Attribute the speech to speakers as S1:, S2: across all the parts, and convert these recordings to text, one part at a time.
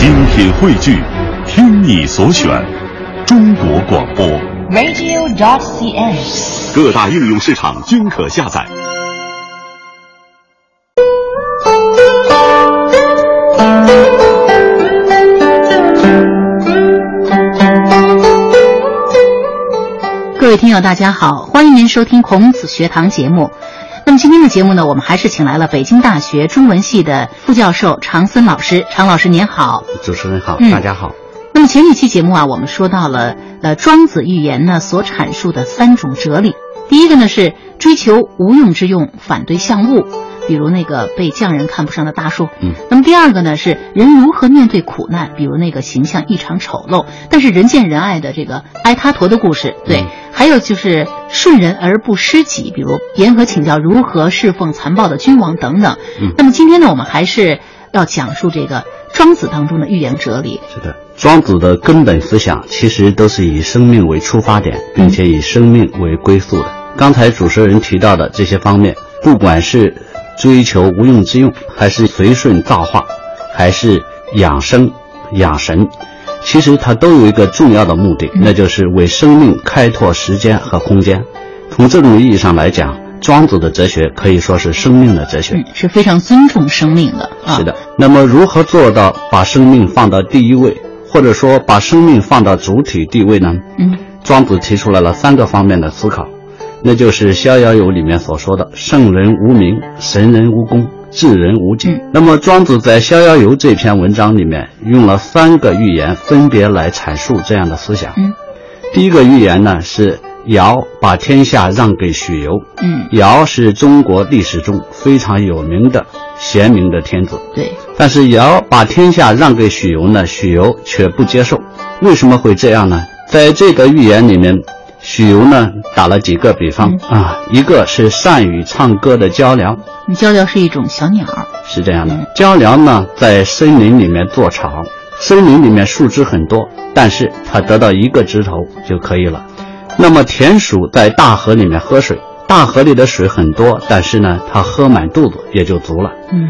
S1: 精品汇聚，听你所选，中国广播。
S2: radio.cn。
S1: 各大应用市场均可下载。
S3: 各位听友，大家好，欢迎您收听孔子学堂节目。那么今天的节目呢，我们还是请来了北京大学中文系的副教授常森老师。常老师您好，
S4: 主持人好，
S3: 嗯
S4: 大家好。
S3: 那么前几期节目啊，我们说到了呃庄子寓言呢所阐述的三种哲理。第一个呢是追求无用之用，反对相物，比如那个被匠人看不上的大树。
S4: 嗯。
S3: 那么第二个呢是人如何面对苦难，比如那个形象异常丑陋，但是人见人爱的这个埃他陀的故事。对。
S4: 嗯
S3: 还有就是顺人而不失己，比如严格请教如何侍奉残暴的君王等等。
S4: 嗯
S3: 那么今天呢，我们还是要讲述这个庄子当中的寓言哲理。
S4: 是的，庄子的根本思想其实都是以生命为出发点，并且以生命为归宿的。刚才主持人提到的这些方面，不管是追求无用之用，还是随顺造化，还是养生养神，其实它都有一个重要的目的，那就是为生命开拓时间和空间。从这种意义上来讲，庄子的哲学可以说是生命的哲学。
S3: 嗯，是非常尊重生命的啊。
S4: 是的，那么如何做到把生命放到第一位，或者说把生命放到主体地位呢？
S3: 嗯
S4: 庄子提出来了三个方面的思考，那就是《逍遥游》里面所说的“圣人无名，神人无功，智人无己”
S3: 嗯
S4: 那么庄子在《逍遥游》这篇文章里面用了三个寓言，分别来阐述这样的思想。
S3: 嗯
S4: 第一个寓言呢是尧把天下让给许由。
S3: 嗯，
S4: 尧是中国历史中非常有名的贤明的天子。
S3: 对，
S4: 但是尧把天下让给许由呢，许由却不接受。为什么会这样呢？在这个寓言里面，许由呢打了几个比方、啊，一个是善于唱歌的鹪鹩，
S3: 鹪鹩是一种小鸟。
S4: 是这样的
S3: 嗯，
S4: 鹪鹩呢在森林里面做巢，森林里面树枝很多，但是它得到一个枝头就可以了。那么田鼠在大河里面喝水，大河里的水很多，但是呢，它喝满肚子也就足了。
S3: 嗯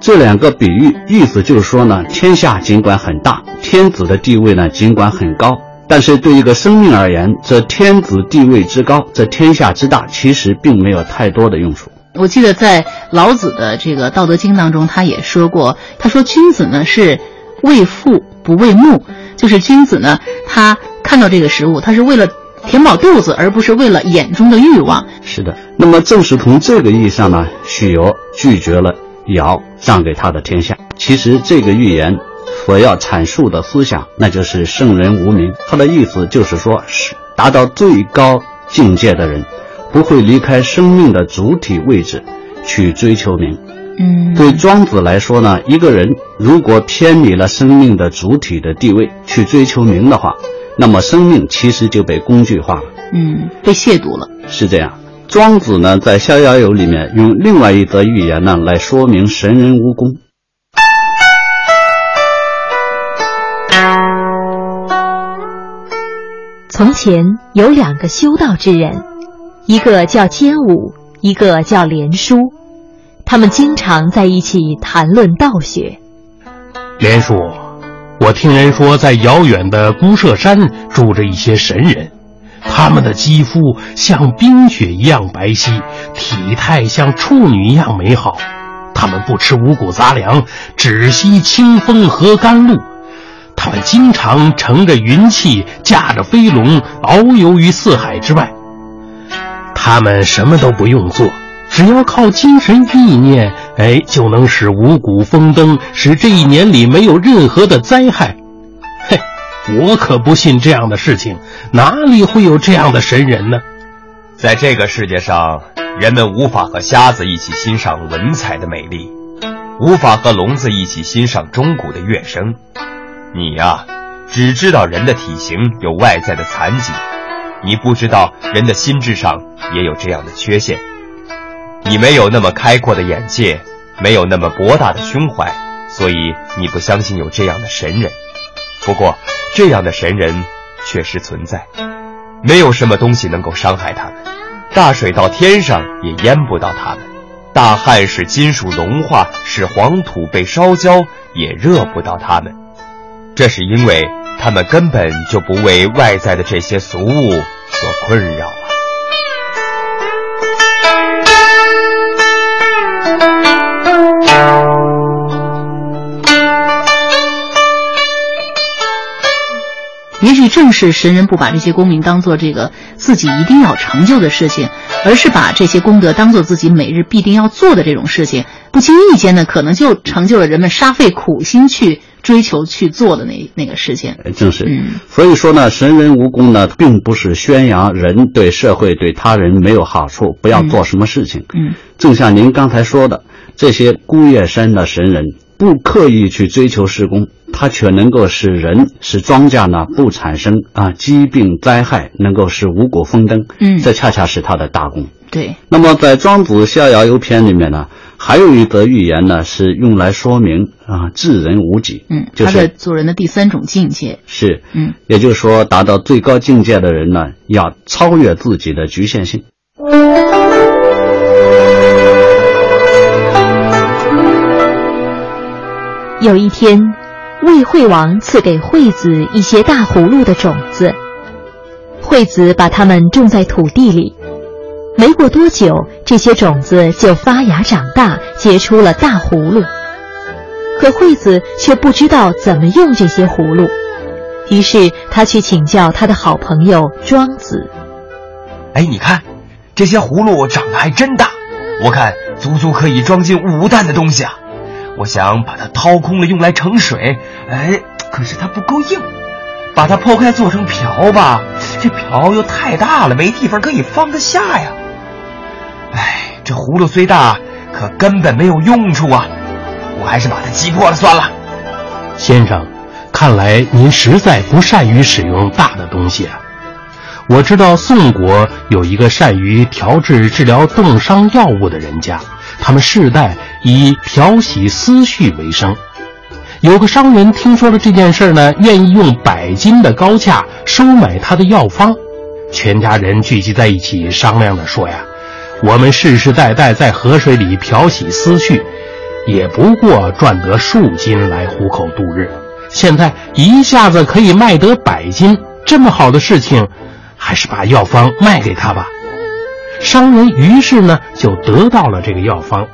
S4: 这两个比喻意思就是说呢，天下尽管很大，天子的地位呢尽管很高，但是对一个生命而言，这天子地位之高，这天下之大，其实并没有太多的用处。
S3: 我记得在老子的这个《道德经》当中，他也说过，他说君子呢是为父不为目，就是君子呢，他看到这个食物，他是为了填饱肚子，而不是为了眼中的欲望。
S4: 是的，那么正是从这个意义上呢，许由拒绝了尧让给他的天下。其实这个寓言所要阐述的思想，那就是圣人无名。他的意思就是说，是达到最高境界的人，不会离开生命的主体位置去追求名。
S3: 嗯，
S4: 对庄子来说呢，一个人如果偏离了生命的主体的地位去追求名的话，那么生命其实就被工具化了。
S3: 嗯，被亵渎了。
S4: 是这样。庄子呢，在《逍遥游》里面用另外一则寓言呢来说明神人无功。
S5: 从前有两个修道之人，一个叫坚武，一个叫连叔。他们经常在一起谈论道学。
S6: 连叔，我听人说，在遥远的孤舍山住着一些神人，他们的肌肤像冰雪一样白皙，体态像处女一样美好。他们不吃五谷杂粮，只吸清风和甘露。他们经常乘着云气，驾着飞龙，遨游于四海之外。他们什么都不用做，只要靠精神意念，哎，就能使五谷丰登，使这一年里没有任何的灾害。我可不信这样的事情，哪里会有这样的神人呢？
S7: 在这个世界上，人们无法和瞎子一起欣赏文采的美丽，无法和聋子一起欣赏钟鼓的乐声。你呀、只知道人的体型有外在的残疾，你不知道人的心智上也有这样的缺陷。你没有那么开阔的眼界，没有那么博大的胸怀，所以你不相信有这样的神人。不过，这样的神人确实存在，没有什么东西能够伤害他们。大水到天上也淹不到他们，大旱使金属融化，使黄土被烧焦，也热不到他们。这是因为他们根本就不为外在的这些俗物所困扰。
S3: 也许正是神人不把这些功名当做这个自己一定要成就的事情，而是把这些功德当做自己每日必定要做的这种事情，不经意间呢，可能就成就了人们煞费苦心去追求去做的那那个事情。
S4: 正是，
S3: 嗯，
S4: 所以说呢，神人无功呢，并不是宣扬人对社会对他人没有好处，不要做什么事情。
S3: 嗯，
S4: 正像您刚才说的，这些孤月山的神人。不刻意去追求施工，它却能够使人使庄稼呢不产生啊疾病灾害，能够使五谷丰登。
S3: 嗯，
S4: 这恰恰是他的大功。
S3: 对。
S4: 那么在《庄子逍遥游篇》里面呢，还有一则寓言呢，是用来说明啊治人无己。
S3: 嗯，
S4: 就是
S3: 他的做人的第三种境界。
S4: 是，
S3: 嗯，
S4: 也就是说，达到最高境界的人呢，要超越自己的局限性。
S5: 有一天，魏惠王赐给惠子一些大葫芦的种子，惠子把它们种在土地里。没过多久，这些种子就发芽长大，结出了大葫芦。可惠子却不知道怎么用这些葫芦，于是他去请教他的好朋友庄子。
S7: 哎，你看，这些葫芦长得还真大，我看足足可以装进五担的东西啊！我想把它掏空了用来盛水，哎，可是它不够硬。把它剖开做成瓢吧，这瓢又太大了，没地方可以放得下呀。哎，这葫芦虽大，可根本没有用处啊！我还是把它击破了算了。
S6: 先生，看来您实在不善于使用大的东西啊。我知道宋国有一个善于调制治疗冻伤药物的人家。他们世代以漂洗思绪为生。有个商人听说了这件事呢，愿意用百金的高价收买他的药方。全家人聚集在一起商量着说：“呀，我们世世代代在河水里漂洗思绪，也不过赚得数金来糊口度日。现在一下子可以卖得百金，这么好的事情，还是把药方卖给他吧。”商人于是呢就得到了这个药方，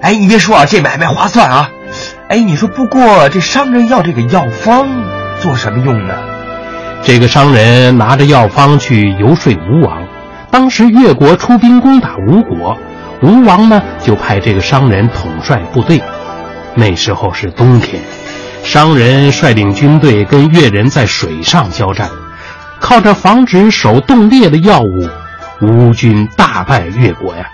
S7: 哎，你别说啊，这买卖划算啊！哎，你说不过这商人要这个药方做什么用呢？
S6: 这个商人拿着药方去游说吴王，当时越国出兵攻打吴国，吴王呢就派这个商人统帅部队。那时候是冬天，商人率领军队跟越人在水上交战，靠着防止手冻裂的药物。吴军大败越国呀，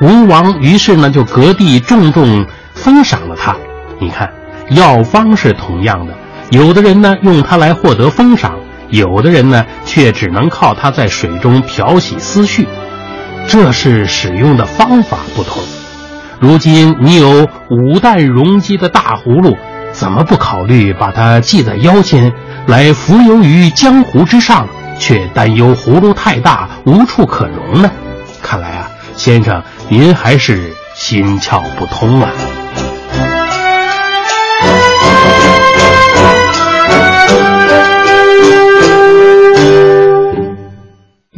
S6: 吴王于是呢就割地重重封赏了他。你看，药方是同样的，有的人呢用它来获得封赏，有的人呢却只能靠它在水中漂洗思绪，这是使用的方法不同。如今你有五担容积的大葫芦，怎么不考虑把它系在腰间，来浮游于江湖之上？却担忧葫芦太大无处可容呢。看来啊，先生您还是心窍不通啊。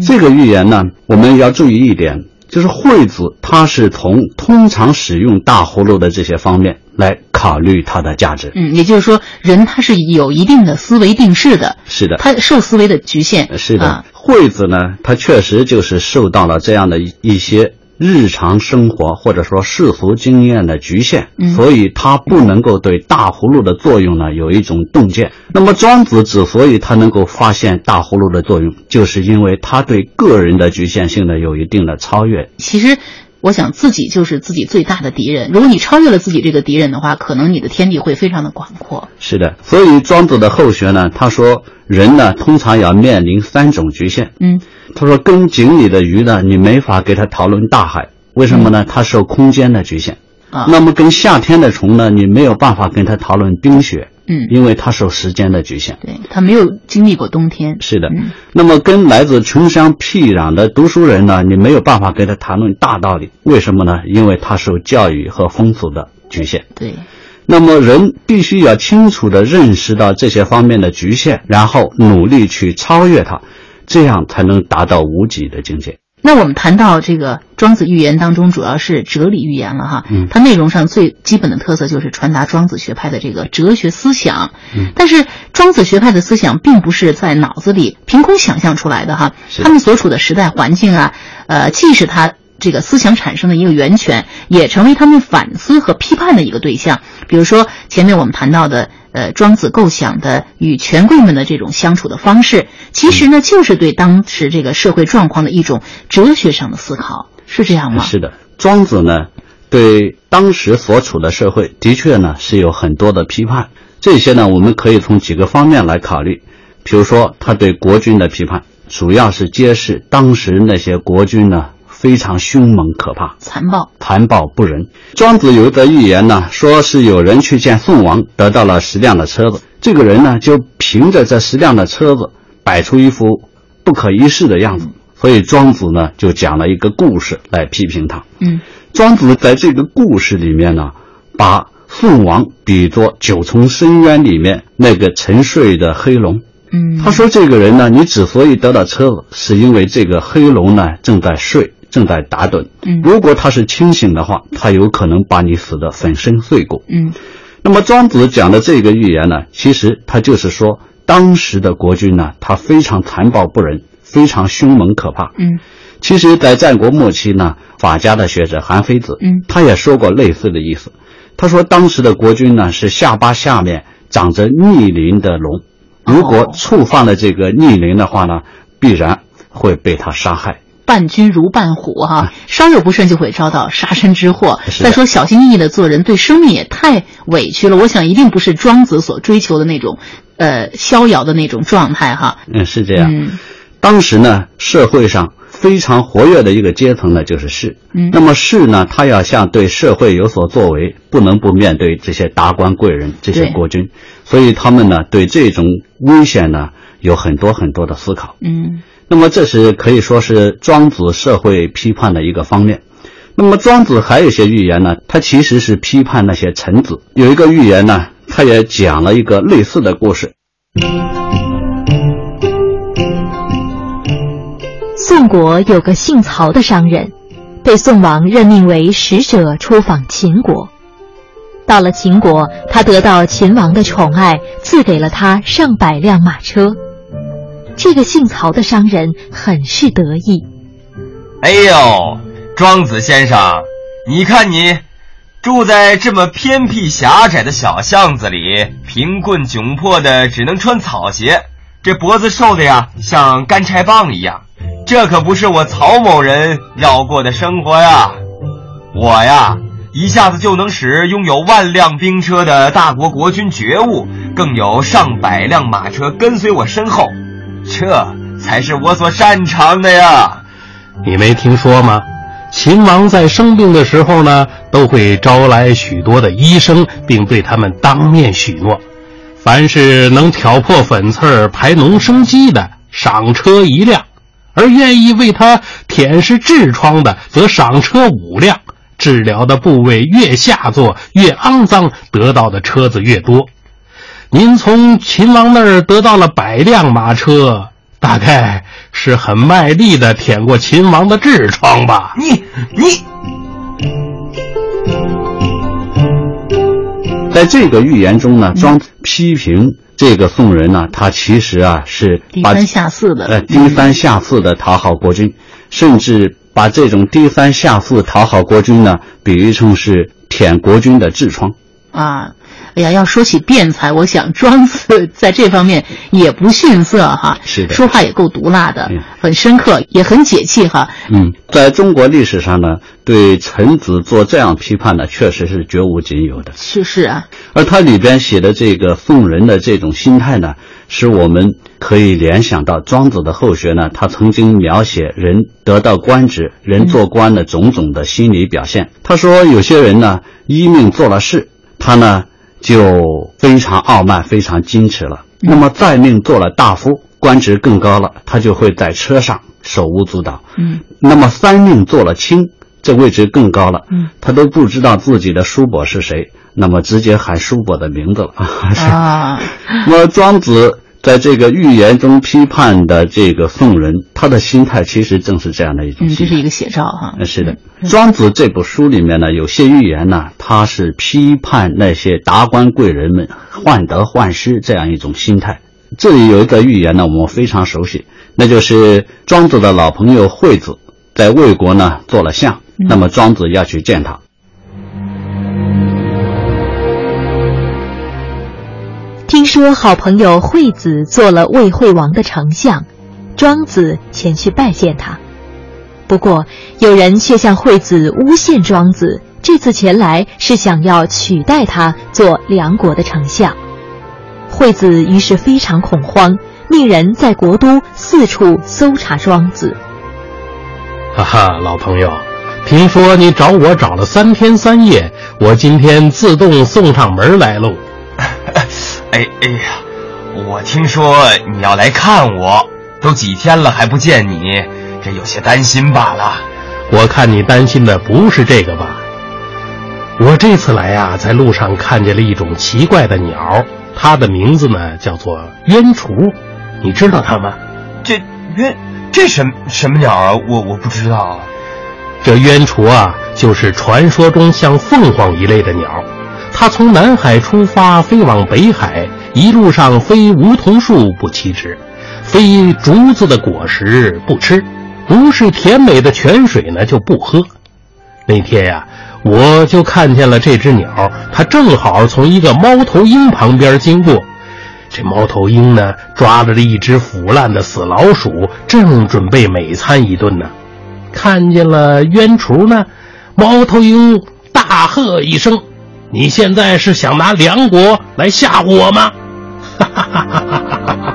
S4: 这个预言呢，我们要注意一点，就是惠子他是从通常使用大葫芦的这些方面来考虑它的价值。
S3: 嗯，也就是说，人他是有一定的思维定势的。
S4: 是的，
S3: 他受思维的局限。
S4: 是的，
S3: 啊、
S4: 惠子呢，他确实就是受到了这样的一些日常生活或者说世俗经验的局限，
S3: 嗯、
S4: 所以他不能够对大葫芦的作用呢有一种洞见。那么庄子之所以他能够发现大葫芦的作用，就是因为他对个人的局限性呢有一定的超越。
S3: 其实。我想自己就是自己最大的敌人。如果你超越了自己这个敌人的话，可能你的天地会非常的广阔。
S4: 是的，所以庄子的后学呢，他说人呢通常要面临三种局限。
S3: 嗯，
S4: 他说跟井里的鱼呢，你没法给它讨论大海，为什么呢？它受空间的局限。
S3: 啊，
S4: 那么跟夏天的虫呢，你没有办法跟它讨论冰雪。
S3: 嗯，
S4: 因为它受时间的局限，
S3: 对他没有经历过冬天。
S4: 是的，
S3: 嗯、
S4: 那么跟来自穷乡僻壤的读书人呢，你没有办法跟他谈论大道理，为什么呢？因为他受教育和风俗的局限。
S3: 对，
S4: 那么人必须要清楚地认识到这些方面的局限，然后努力去超越它，这样才能达到无己的境界。
S3: 那我们谈到这个庄子寓言当中，主要是哲理寓言了哈。
S4: 嗯
S3: 它内容上最基本的特色就是传达庄子学派的这个哲学思想。
S4: 嗯
S3: 但是庄子学派的思想并不是在脑子里凭空想象出来的哈，
S4: 是
S3: 他们所处的时代环境啊，呃，既是他这个思想产生的一个源泉，也成为他们反思和批判的一个对象。比如说前面我们谈到的，呃，庄子构想的与权贵们的这种相处的方式，其实呢，就是对当时这个社会状况的一种哲学上的思考，是这样吗？
S4: 是的，庄子呢，对当时所处的社会的确呢是有很多的批判。这些呢，我们可以从几个方面来考虑。比如说，他对国君的批判，主要是揭示当时那些国君呢非常凶猛可怕。
S3: 残暴。
S4: 残暴不仁。庄子有一则寓言呢，说是有人去见宋王，得到了十辆的车子。这个人呢，就凭着这十辆的车子，摆出一副不可一世的样子。所以庄子呢，就讲了一个故事来批评他。
S3: 嗯
S4: 庄子在这个故事里面呢，把宋王比作九重深渊里面那个沉睡的黑龙。
S3: 嗯，
S4: 他说：“这个人呢，你之所以得到车子，是因为这个黑龙呢正在睡，正在打盹。
S3: 嗯
S4: 如果他是清醒的话，他有可能把你死得粉身碎骨。
S3: 嗯
S4: 那么庄子讲的这个寓言呢，其实他就是说，当时的国君呢，他非常残暴不仁，非常凶猛可怕。
S3: 嗯
S4: 其实，在战国末期呢，法家的学者韩非子，
S3: 嗯
S4: 他也说过类似的意思。他说，当时的国君呢，是下巴下面长着逆鳞的龙，如果
S3: 哦
S4: 触犯了这个逆鳞的话呢，必然会被他杀害。
S3: 伴君如伴虎哈，稍有不慎就会遭到杀身之祸。再说小心翼翼的做人，对生命也太委屈了。我想一定不是庄子所追求的那种，呃，逍遥的那种状态哈。
S4: 嗯，是这样。
S3: 嗯
S4: 当时呢，社会上非常活跃的一个阶层呢，就是士。
S3: 嗯
S4: 那么士呢，他要想对社会有所作为，不能不面对这些达官贵人、这些国君，所以他们呢，对这种危险呢，有很多很多的思考。
S3: 嗯
S4: 那么这是可以说是庄子社会批判的一个方面。那么庄子还有一些寓言呢，他其实是批判那些臣子。有一个寓言呢，他也讲了一个类似的故事。
S5: 宋国有个姓曹的商人，被宋王任命为使者出访秦国。到了秦国，他得到秦王的宠爱，赐给了他上百辆马车。这个姓曹的商人很是得意。
S7: 哎呦，庄子先生，你看你住在这么偏僻狭窄的小巷子里，贫困窘迫的，只能穿草鞋，这脖子瘦的呀，像干柴棒一样。这可不是我曹某人要过的生活呀！我呀，一下子就能使拥有万辆兵车的大国国君觉悟，更有上百辆马车跟随我身后，这才是我所擅长的呀！
S6: 你没听说吗？秦王在生病的时候呢，都会招来许多的医生，并对他们当面许诺，凡是能挑破粉刺儿、排脓生肌的，赏车一辆；而愿意为他舔舐痔疮的，则赏车五辆。治疗的部位越下作、越肮脏，得到的车子越多。您从秦王那儿得到了百辆马车，大概是很卖力的舔过秦王的痔疮吧？
S7: 你你
S4: 在这个寓言中呢，庄批评这个宋人呢，他其实啊是把
S3: 低三下四的
S4: 呃低三下四的讨好国君，甚至把这种低三下四讨好国君呢，比喻成是舔国君的痔疮。
S3: 啊，哎呀，要说起辩才，我想庄子 在这方面也不逊色哈。
S4: 是的
S3: 说话也够毒辣的
S4: 嗯，
S3: 很深刻，也很解气哈。
S4: 嗯，在中国历史上呢，对臣子做这样批判呢，确实是绝无仅有的。
S3: 是是啊，
S4: 而他里边写的这个宋人的这种心态呢，使我们可以联想到庄子的后学呢，他曾经描写人得到官职、人做官的种种的心理表现。他说，有些人呢，依命做了事，他呢就非常傲慢、非常矜持了。那么再命做了大夫，官职更高了，他就会在车上手舞足蹈。
S3: 嗯，
S4: 那么三命做了卿，这位置更高了，
S3: 嗯，
S4: 他都不知道自己的叔伯是谁，那么直接喊叔伯的名字了
S3: 啊。
S4: 那么庄子在这个预言中批判的这个宋人，他的心态其实正是这样的一种。
S3: 嗯，这是一个写照哈。
S4: 是的，庄子这部书里面呢，有些预言呢，他是批判那些达官贵人们患得患失这样一种心态。这里有一个预言呢，我们非常熟悉，那就是庄子的老朋友惠子在魏国呢做了相，那么庄子要去见他。
S5: 说好朋友惠子做了魏惠王的丞相，庄子前去拜见他。不过有人却向惠子诬陷庄子这次前来是想要取代他做梁国的丞相。惠子于是非常恐慌，命人在国都四处搜查庄子。
S6: 哈哈，老朋友，听说你找我找了三天三夜，我今天自动送上门来喽。
S7: 哎哎呀，我听说你要来看我，都几天了还不见你，这有些担心罢了。
S6: 我看你担心的不是这个吧？我这次来呀，在路上看见了一种奇怪的鸟，它的名字呢叫做鸢雏，你知道它吗？
S7: 这鸢这什什么鸟啊？我我不知道。
S6: 这鸢雏啊，就是传说中像凤凰一类的鸟。它从南海出发，飞往北海，一路上非梧桐树不栖止，非竹子的果实不吃，不是甜美的泉水呢就不喝。那天呀，我就看见了这只鸟，它正好从一个猫头鹰旁边经过。这猫头鹰呢，抓着了一只腐烂的死老鼠，正准备美餐一顿呢。看见了鸢雏呢，猫头鹰大喝一声。你现在是想拿梁国来吓唬我吗？哈哈哈哈哈哈！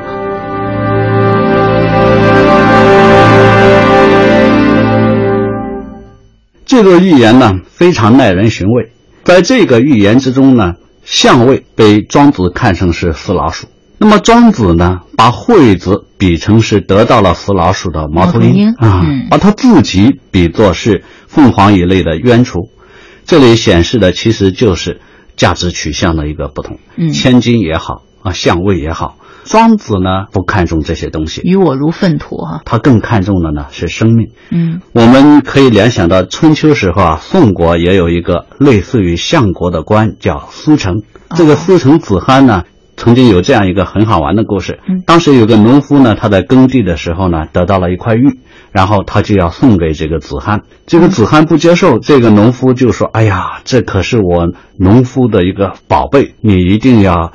S4: 这个寓言呢，非常耐人寻味。在这个寓言之中呢，相位被庄子看成是死老鼠，那么庄子呢，把惠子比成是得到了死老鼠的猫头鹰啊，把他自己比作是凤凰一类的冤雏。这里显示的其实就是价值取向的一个不同。
S3: 嗯，
S4: 千金也好啊，相位也好，庄子呢不看重这些东西，
S3: 与我如粪土哈。
S4: 他更看重的呢是生命。
S3: 嗯，
S4: 我们可以联想到春秋时候啊，宋国也有一个类似于相国的官叫苏成。这个苏成子罕呢。曾经有这样一个很好玩的故事，当时有个农夫呢，他在耕地的时候呢，得到了一块玉，然后他就要送给这个子罕，这个子罕不接受，这个农夫就说：“哎呀，这可是我农夫的一个宝贝，你一定要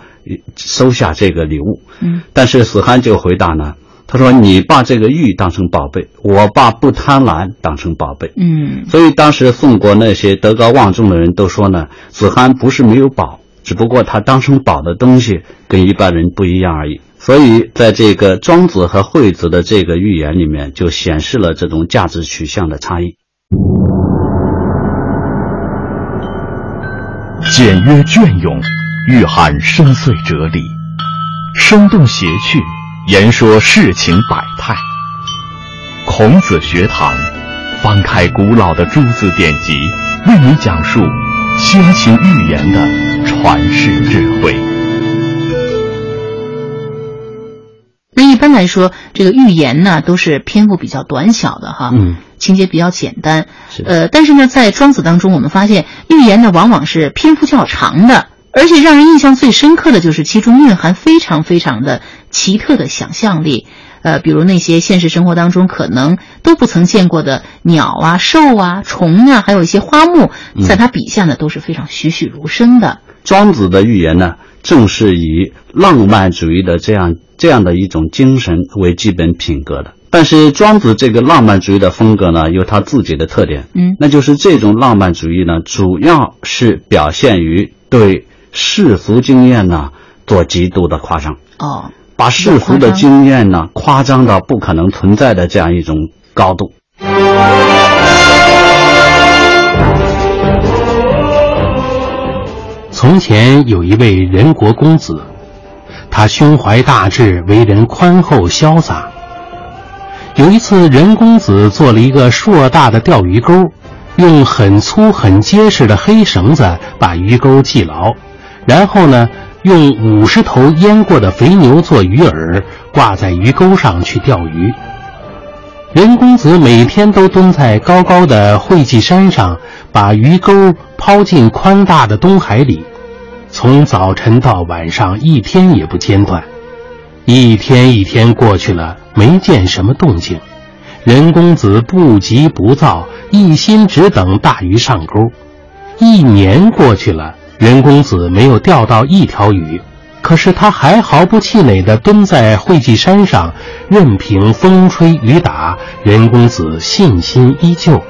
S4: 收下这个礼物。”
S3: 嗯，
S4: 但是子罕就回答呢，他说：“你把这个玉当成宝贝，我把不贪婪当成宝贝。”
S3: 嗯，
S4: 所以当时宋国那些德高望重的人都说呢，子罕不是没有宝。只不过他当成宝的东西跟一般人不一样而已，所以在这个庄子和惠子的这个寓言里面，就显示了这种价值取向的差异。
S1: 简约隽永，蕴含深邃哲理；生动谐趣，言说世情百态。孔子学堂，翻开古老的诸子典籍，为你讲述先秦寓言的。传世智慧。
S3: 那一般来说，这个寓言呢，都是篇幅比较短小的哈，
S4: 嗯，
S3: 情节比较简单。呃，但是呢，在庄子当中，我们发现寓言呢，往往是篇幅较长的，而且让人印象最深刻的就是其中蕴含非常非常的奇特的想象力。呃，比如那些现实生活当中可能都不曾见过的鸟啊、兽啊、虫啊，还有一些花木，在他笔下呢，都是非常栩栩如生的。
S4: 庄子的寓言呢，正是以浪漫主义的这样这样的一种精神为基本品格的。但是庄子这个浪漫主义的风格呢，有他自己的特点，
S3: 嗯，
S4: 那就是这种浪漫主义呢，主要是表现于对世俗经验呢做极度的夸张。
S3: 哦，
S4: 把世俗的经验呢夸张到不可能存在的这样一种高度。
S6: 从前有一位人国公子，他胸怀大志，为人宽厚潇洒。有一次，任公子做了一个硕大的钓鱼钩，用很粗很结实的黑绳子把鱼钩系牢，然后呢，用五十头阉过的肥牛做鱼饵，挂在鱼钩上去钓鱼。任公子每天都蹲在高高的会稽山上，把鱼钩抛进宽大的东海里，从早晨到晚上，一天也不间断。一天一天过去了，没见什么动静。任公子不急不躁，一心只等大鱼上钩。一年过去了，任公子没有钓到一条鱼。可是他还毫不气馁地蹲在会稽山上，任凭风吹雨打，任公子信心依旧。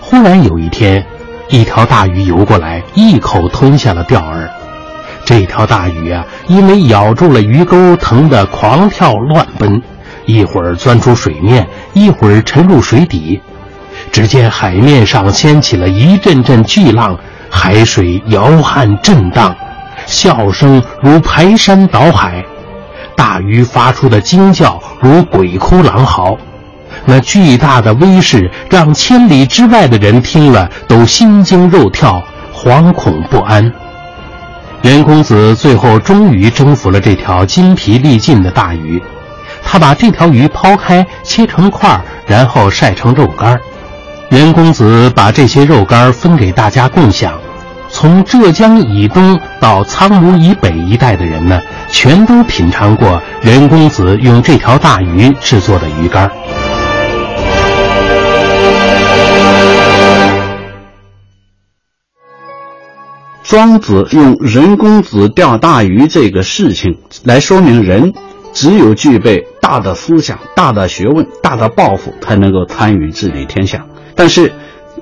S6: 忽然有一天，一条大鱼游过来，一口吞下了钓饵。这条大鱼啊，因为咬住了鱼钩，疼得狂跳乱奔，一会儿钻出水面，一会儿沉入水底。只见海面上掀起了一阵阵巨浪，海水摇撼震荡。笑声如排山倒海，大鱼发出的惊叫如鬼哭狼嚎，那巨大的威势让千里之外的人听了都心惊肉跳、惶恐不安。袁公子最后终于征服了这条筋疲力尽的大鱼，他把这条鱼抛开，切成块，然后晒成肉干。袁公子把这些肉干分给大家共享。从浙江以东到苍梧以北一带的人呢，全都品尝过任公子用这条大鱼制作的鱼干。
S4: 庄子用人公子钓大鱼这个事情来说明，人只有具备大的思想、大的学问、大的抱负，才能够参与治理天下。但是。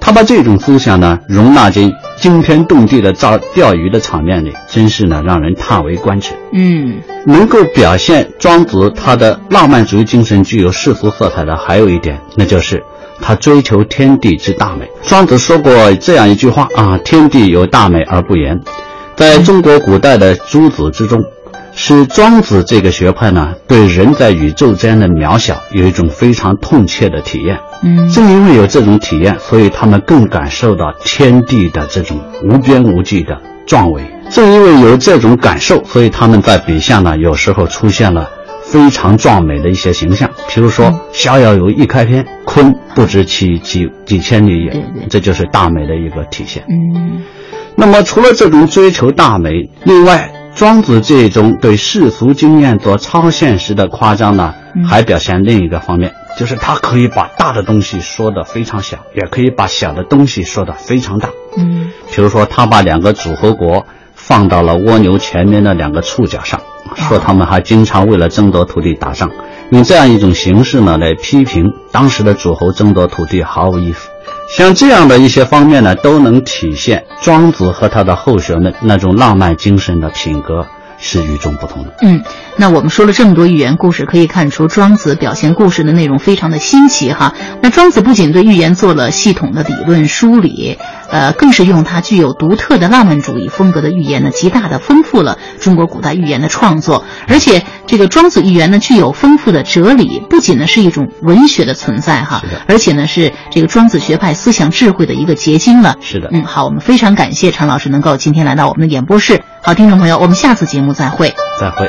S4: 他把这种思想呢容纳进惊天动地的造钓鱼的场面里，真是呢让人叹为观止。
S3: 嗯，
S4: 能够表现庄子他的浪漫主义精神具有世俗色彩的，还有一点，那就是他追求天地之大美。庄子说过这样一句话啊：“天地有大美而不言。”在中国古代的诸子之中。是庄子这个学派呢，对人在宇宙间的渺小有一种非常痛切的体验。
S3: 嗯，
S4: 正因为有这种体验，所以他们更感受到天地的这种无边无际的壮伟。正因为有这种感受，所以他们在笔下呢，有时候出现了非常壮美的一些形象。比如说《逍遥游》一开篇，鲲不知其几几千里也，这就是大美的一个体现。
S3: 嗯，
S4: 那么除了这种追求大美，另外。庄子这种对世俗经验做超现实的夸张呢，还表现另一个方面，就是他可以把大的东西说得非常小，也可以把小的东西说得非常大。
S3: 嗯，
S4: 比如说他把两个诸侯国放到了蜗牛前面的两个触角上，说他们还经常为了争夺土地打仗，用这样一种形式呢来批评当时的诸侯争夺土地毫无意思。像这样的一些方面呢，都能体现庄子和他的后学们那种浪漫精神的品格是与众不同的。
S3: 嗯，那我们说了这么多寓言故事，可以看出庄子表现故事的内容非常的新奇哈。那庄子不仅对寓言做了系统的理论梳理。呃，更是用它具有独特的浪漫主义风格的寓言呢，极大的丰富了中国古代寓言的创作。而且，这个庄子寓言呢，具有丰富的哲理，不仅呢是一种文学的存在哈，而且呢是这个庄子学派思想智慧的一个结晶了。
S4: 是的，
S3: 嗯，好，我们非常感谢常老师能够今天来到我们的演播室。好，听众朋友，我们下次节目再会。
S4: 再会。